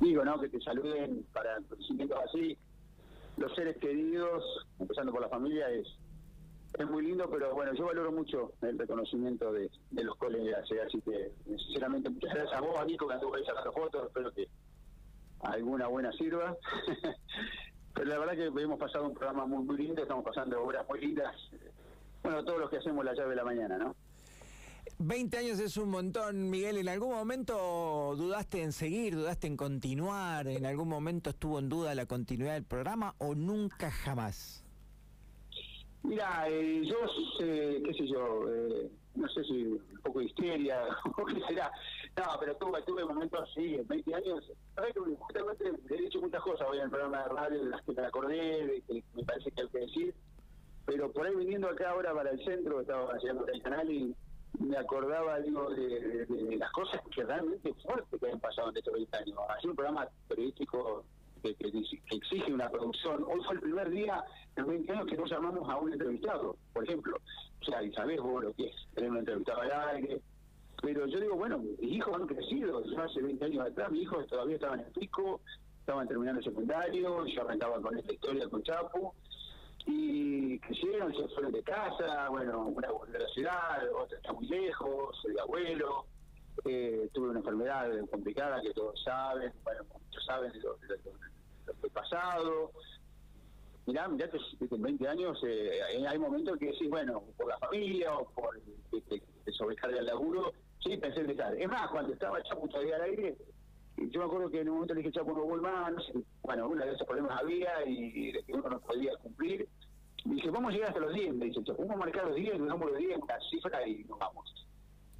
digo, ¿no? Que te saluden para acontecimientos así. Los seres queridos, empezando por la familia, es es muy lindo, pero bueno, yo valoro mucho el reconocimiento de, los colegas, ¿eh? así que sinceramente muchas gracias a vos, Nico, que anduvo ahí sacando fotos, espero que alguna buena sirva. pero la verdad que hemos pasado un programa muy, muy lindo, estamos pasando obras muy lindas. Bueno, todos los que hacemos la llave de la mañana, ¿no? 20 años es un montón, Miguel. ¿En algún momento dudaste en seguir, dudaste en continuar? ¿En algún momento estuvo en duda la continuidad del programa o nunca jamás? Mira, eh, yo, sé, qué sé yo, eh, no sé si un poco de histeria o qué será. No, pero tuve, tuve momentos así, en 20 años. justamente he dicho muchas cosas hoy en el programa de radio de las que me acordé, de que me parece que hay que decir. Pero por ahí viniendo acá ahora para el centro, estaba haciendo el canal y me acordaba digo de, las cosas que realmente fuertes que han pasado en estos 20 años. Hacer un programa periodístico que, exige una producción. Hoy fue el primer día en 20 años que nos llamamos a un entrevistado, por ejemplo. O sea, y sabés vos lo que es tener un entrevistado al aire. Pero yo digo, bueno, mis hijos han crecido. Yo hace 20 años atrás, mis hijos todavía estaban en pico, estaban terminando el secundario, yo arrancaba con esta historia con Chapo y crecieron, se fueron de casa, bueno, una a la ciudad, otra está muy lejos, soy abuelo, eh, tuve una enfermedad complicada que todos saben, bueno, muchos saben de lo, que he pasado. Mirá, mirá que en 20 años eh, hay momentos que decís, bueno, por la familia o por este, sobrecarga el laburo, sí pensé en dejar. Es más, cuando estaba Chapo todavía al aire, yo me acuerdo que en un momento le dije, Chapo, no vuelva más, bueno, una de esos problemas había y que uno no podía cumplir. Me dije, vamos a llegar hasta los 10, me dice, Chapo, vamos a marcar los 10, damos los 10, una cifra y nos vamos.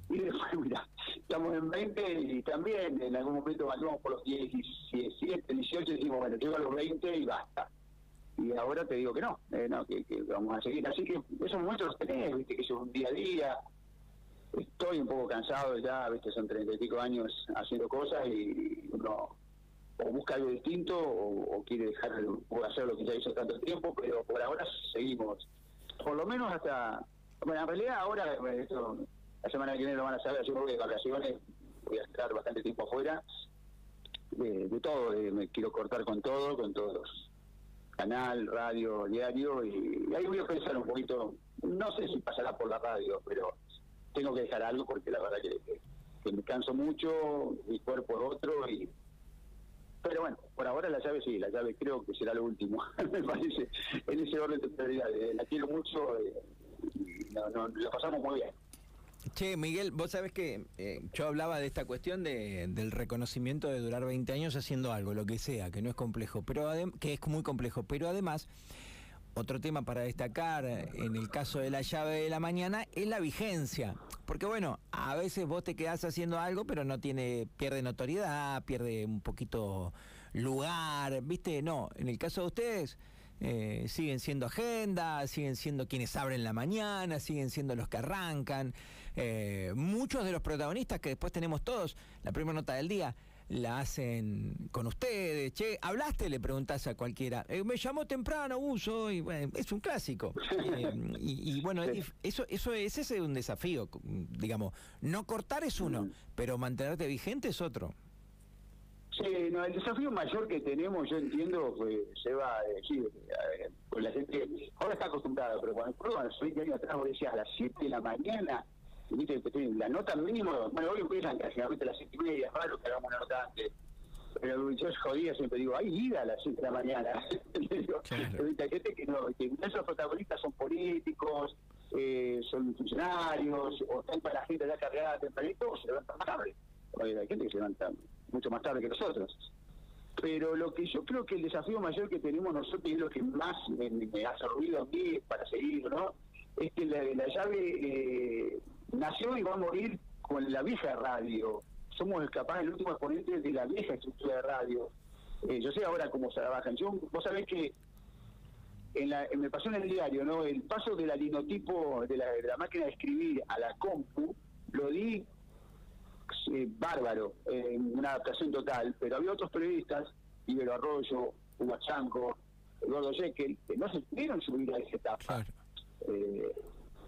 Y después, mira, estamos en 20 y también en algún momento vamos por los 17, 18 y decimos, bueno, llego a los 20 y basta. Y ahora te digo que no, eh, no que, vamos a seguir. Así que esos momentos los tenés, viste, que es un día a día. Estoy un poco cansado ya, viste, son treinta y pico años haciendo cosas y uno o busca algo distinto o, quiere dejar de hacer lo que ya hizo tanto tiempo, pero por ahora seguimos. Por lo menos hasta, bueno, en realidad ahora, esto la semana que viene lo van a saber, yo voy de vacaciones, voy a estar bastante tiempo afuera, de, todo, me quiero cortar con todo, con todos canal, radio, diario, y, ahí voy a pensar un poquito, no sé si pasará por la radio, pero tengo que dejar algo porque la verdad que, me canso mucho, mi cuerpo otro, y pero bueno, por ahora la llave sí, la llave creo que será lo último, me parece, en ese orden de prioridades. La quiero mucho, eh, no, no, la pasamos muy bien. Che, Miguel, vos sabés que eh, yo hablaba de esta cuestión de, del reconocimiento de durar 20 años haciendo algo, lo que sea, que no es complejo, pero que es muy complejo, pero además otro tema para destacar en el caso de la llave de la mañana es la vigencia. Porque bueno, a veces vos te quedás haciendo algo, pero no tiene, pierde notoriedad, pierde un poquito lugar, ¿viste? No, en el caso de ustedes, eh, siguen siendo agenda, siguen siendo quienes abren la mañana, siguen siendo los que arrancan. Eh, muchos de los protagonistas que después tenemos todos, la primera nota del día, la hacen con ustedes. Che, ¿hablaste? Le preguntás a cualquiera. Eh, me llamó temprano, uso, y bueno, es un clásico. y, bueno, eso, eso ese es un desafío, digamos. No cortar es uno, pero mantenerte vigente es otro. Sí, no, el desafío mayor que tenemos, yo entiendo, pues, se va a decir, pues la gente ahora está acostumbrada, pero cuando, cuando 20 años atrás vos decías a las 7 de la mañana, viste, la nota mínima, bueno, hoy empiezan casi a las 7 y media, es raro que hagamos una nota antes. Pero yo jodía siempre digo, hay vida a las 7 de la mañana. claro. Hay gente que no, que esos protagonistas son políticos, eh, son funcionarios, o están para la gente ya cargada tempranito, o se levantan más tarde. Oye, hay gente que se levanta mucho más tarde que nosotros. Pero lo que yo creo que el desafío mayor que tenemos nosotros y es lo que más me, ha servido a mí para seguir, ¿no? Es que la, llave eh, nació y va a morir con la vieja radio. Somos capaz el último exponente de la vieja estructura de radio. Eh, yo sé ahora cómo se trabajan. Yo, vos sabés que en la, me pasó en el diario, ¿no? El paso del linotipo de la, de la máquina de escribir a la compu lo di eh, bárbaro, en una adaptación total, pero había otros periodistas, Ibero Arroyo, Hugo Chanco, Eduardo Jekyll, que no se pudieron subir a esa etapa. Eh,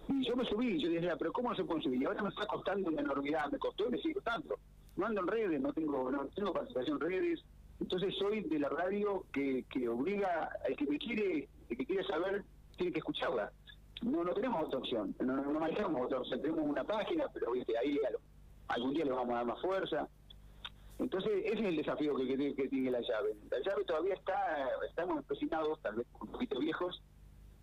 y yo me subí, yo dije, pero ¿cómo se puede subir? Y ahora me está costando una enormidad, me costó y me sigue costando. no ando en redes, no tengo, no tengo participación en redes, entonces soy de la radio que, que obliga al que me quiere, el que quiere saber, tiene que escucharla. No, no tenemos otra opción, no, manejamos otra opción, tenemos una página, pero ¿viste? ahí algún día le vamos a dar más fuerza. Entonces, ese es el desafío que, que, tiene la llave. La llave todavía está, estamos empecinados, tal vez un poquito viejos,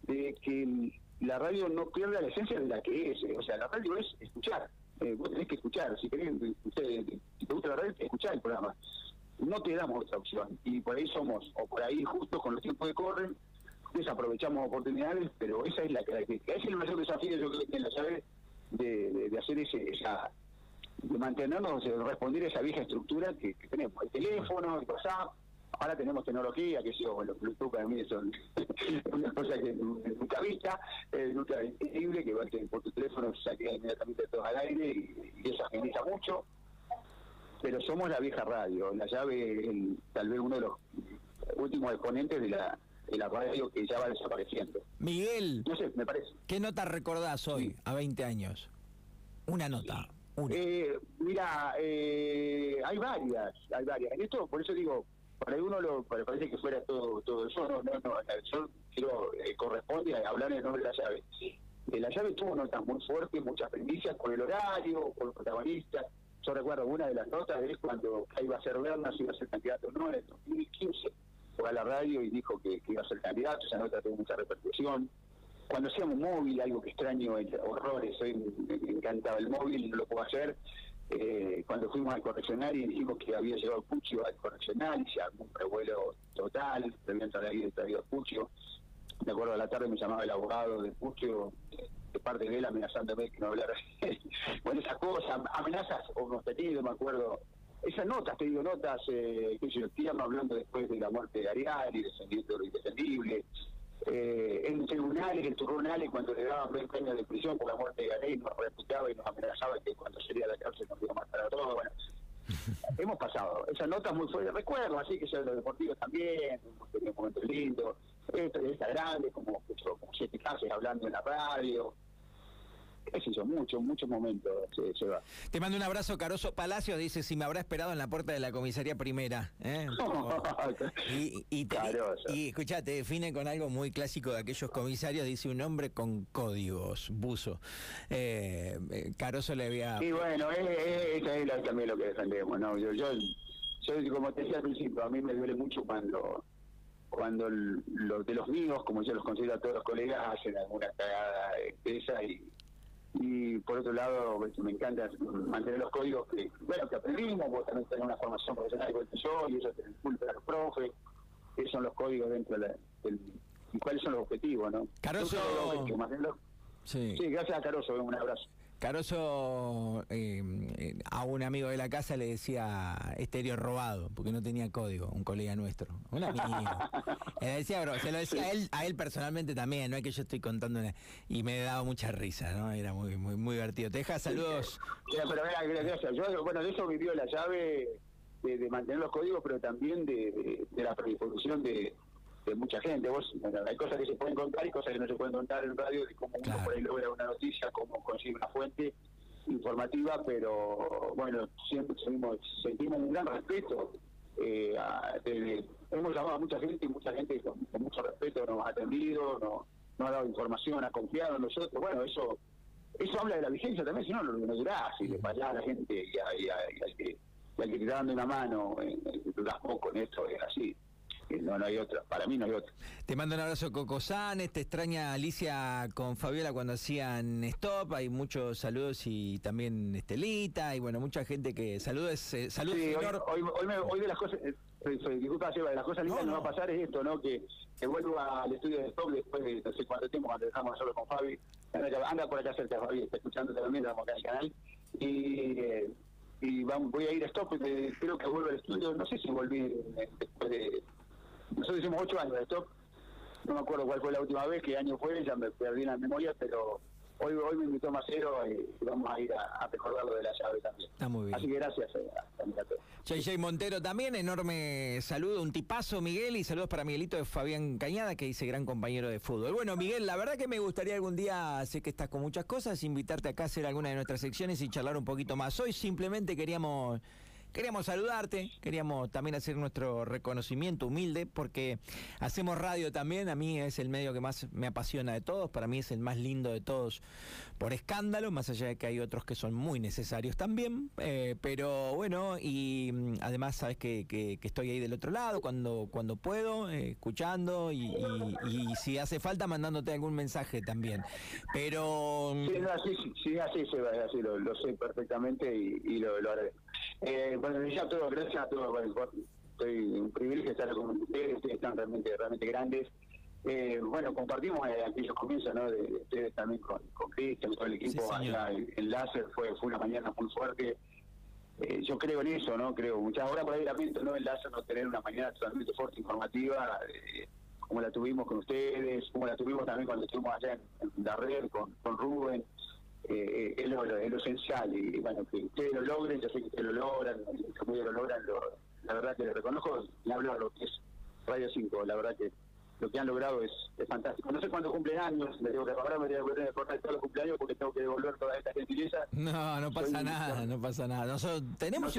de que la radio no pierda la esencia de la que es. O sea, la radio es escuchar. Eh, vos tenés que escuchar. Si, querés, si te gusta la radio, escuchar el programa. No te damos otra opción. Y por ahí somos, o por ahí justo con los tiempos que corren, desaprovechamos oportunidades, pero esa es la característica. Ese es el mayor desafío, yo creo que la llave de, de, hacer ese, esa de mantenernos, de responder a esa vieja estructura que, tenemos, el teléfono, el WhatsApp, ahora tenemos tecnología, que yo, los Bluetooth para mí son una cosa que nunca vista, eh, nunca increíble, que, que por tu teléfono saque inmediatamente todo al aire y, eso agiliza mucho, pero somos la vieja radio, la llave, tal vez uno de los últimos exponentes de la de la radio que ya va desapareciendo. Miguel, no sé, me parece. ¿Qué nota recordás hoy, a 20 años? Una nota. Eh, mira, eh, hay varias, hay varias. En esto, por eso digo, para uno lo parece que fuera todo eso, no, no, no, yo quiero, eh, corresponde a hablar en nombre de la llave. Eh, la llave tuvo notas muy fuertes, muchas primicias por el horario, por los protagonistas. Yo recuerdo una de las notas es cuando iba a ser Berna, si iba a ser candidato no, en el 2015 fue a la radio y dijo que, iba a ser candidato, esa nota tuvo mucha repercusión cuando hacíamos móvil, algo que extraño, horrores, hoy me, encantaba el móvil, no lo puedo hacer. Eh, cuando fuimos al correccional y dijimos que había llegado Puccio al correccional y se armó un revuelo total, habían traído a Puccio. Me acuerdo a la tarde me llamaba el abogado de Puccio, de parte de él amenazándome que no hablara. bueno, esas cosas, amenazas o hemos tenido, me acuerdo. Esas notas, te digo, notas, eh, que yo tierno hablando después de la muerte de Arial y defendiendo lo indefendible eh, en tribunales, en tribunales, cuando le daban 20 años de prisión por la muerte de Galey, nos reputaba y nos amenazaba que cuando sería la cárcel nos iba a matar a todos. Bueno, hemos pasado. Esas notas muy fuertes, recuerdo, así que los deportivos también, hemos tenido momentos lindos, esta grande, como, como siete clases hablando en la radio, qué sé mucho, muchos momentos se, va. Te mando un abrazo, Caroso Palacio, dice si me habrá esperado en la puerta de la comisaría primera. ¿eh? y, y, y, escuchate, define con algo muy clásico de aquellos comisarios, dice un hombre con códigos, buzo. Eh, eh Caroso le había... Sí, bueno, es, es, también lo que defendemos, ¿no? Yo, yo, yo, como te decía al principio, a mí me duele mucho cuando cuando los de los míos, como yo los considero a todos los colegas, hacen alguna cagada esa y, y por otro lado me encanta mantener los códigos que bueno que aprendimos vos también tenés una formación profesional igual que yo y eso te culpa a los profes esos son los códigos dentro del y cuáles son los objetivos no Caroso. Sí. sí gracias a Caroso un abrazo Caroso eh, eh, a un amigo de la casa le decía estéreo robado, porque no tenía código, un colega nuestro. Un amigo. decía, se lo decía a él, a él personalmente también, no es que yo estoy contando y me daba mucha risa, ¿no? Era muy muy muy divertido. Te deja saludos. pero gracias. Yo, bueno, de eso vivió la llave de, mantener los códigos, pero también de, de la predisposición de de mucha gente. Vos, hay cosas que se pueden contar y cosas que no se pueden contar en radio, de cómo uno por ahí logra una noticia, cómo consigue pero bueno, siempre sentimos, un gran respeto. Eh, hemos llamado a mucha gente y mucha gente con, mucho respeto nos ha atendido, nos, ha dado información, ha confiado en nosotros. Bueno, eso eso habla de la vigencia también, si no, no, no durás y le a la gente y, y, al que, al que está dando una mano, eh, durás poco en esto, es así no, no hay otra, para mí no hay otra. Te mando un abrazo Coco Sanes, te extraña Alicia con Fabiola cuando hacían stop, hay muchos saludos y también Estelita. Y bueno, mucha gente que saludos, eh, saludos hoy, hoy, de las cosas, eh, disculpa de las cosas lindas no, no. va a pasar es esto, ¿no? Que, que vuelvo al estudio de stop después de no sé cuánto tiempo cuando dejamos solo con Fabi, anda, por acá cerca Fabi, está escuchando también, estamos acá en el canal. Y... Eh, y vamos, voy a ir a stop, creo que vuelvo al estudio, no sé si volví después de nosotros hicimos ocho años de stop. No me acuerdo cuál fue la última vez, qué año fue, ya me perdí la memoria, pero hoy hoy me invitó Macero y vamos a ir a, recordar lo de la llave también. Está muy bien. Así que gracias eh, JJ Montero también, enorme saludo, un tipazo Miguel y saludos para Miguelito de Fabián Cañada que dice gran compañero de fútbol. Bueno Miguel, la verdad que me gustaría algún día, sé que estás con muchas cosas, invitarte acá a hacer alguna de nuestras secciones y charlar un poquito más. Hoy simplemente queríamos queríamos saludarte, queríamos también hacer nuestro reconocimiento humilde, porque hacemos radio también, a mí es el medio que más me apasiona de todos, para mí es el más lindo de todos por escándalo, más allá de que hay otros que son muy necesarios también, eh, pero bueno, y mm, además sabes que, que, estoy ahí del otro lado cuando, cuando puedo, eh, escuchando y, si hace falta mandándote algún mensaje también. Pero... Mm, sí, así, sí, así, así lo, lo, sé perfectamente y, lo, lo haré. Eh, bueno, ya todo, gracias a todos. Bueno, estoy un privilegio estar con ustedes, ustedes están realmente, realmente grandes. Eh, bueno, compartimos eh, aquellos comienzos, ¿no? De, ustedes también con, con Cristian, todo el equipo allá en, Láser, fue, fue una mañana muy fuerte. Eh, yo creo en eso, ¿no? Creo muchas horas por ahí lamento, ¿no? En Láser no tener una mañana totalmente fuerte, informativa, como la tuvimos con ustedes, como la tuvimos también cuando estuvimos allá en, la red con, con Rubén. Eh, es, lo, es, lo, esencial y bueno, que ustedes lo logren, yo sé que ustedes lo logran, que lo logran, la verdad que les reconozco y hablo lo que es Radio 5, la verdad que lo que han logrado es, fantástico. No sé cuándo cumplen años, me digo que ahora me tengo que cortar todos los cumpleaños porque tengo que devolver toda esta gentileza. No, no pasa nada, no pasa nada. Nosotros tenemos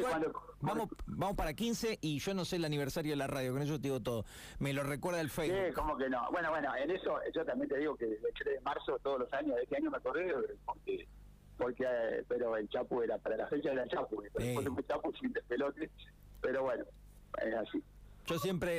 vamos, vamos para 15 y yo no sé el aniversario de la radio, con eso te digo todo. Me lo recuerda el Facebook. Sí, como que no. Bueno, bueno, en eso yo también te digo que el 3 de marzo todos los años, de este año me acordé porque porque eh, pero el Chapu era para la fecha era el Chapu, después sí. Chapu sin despelote, pero bueno, es así. Yo siempre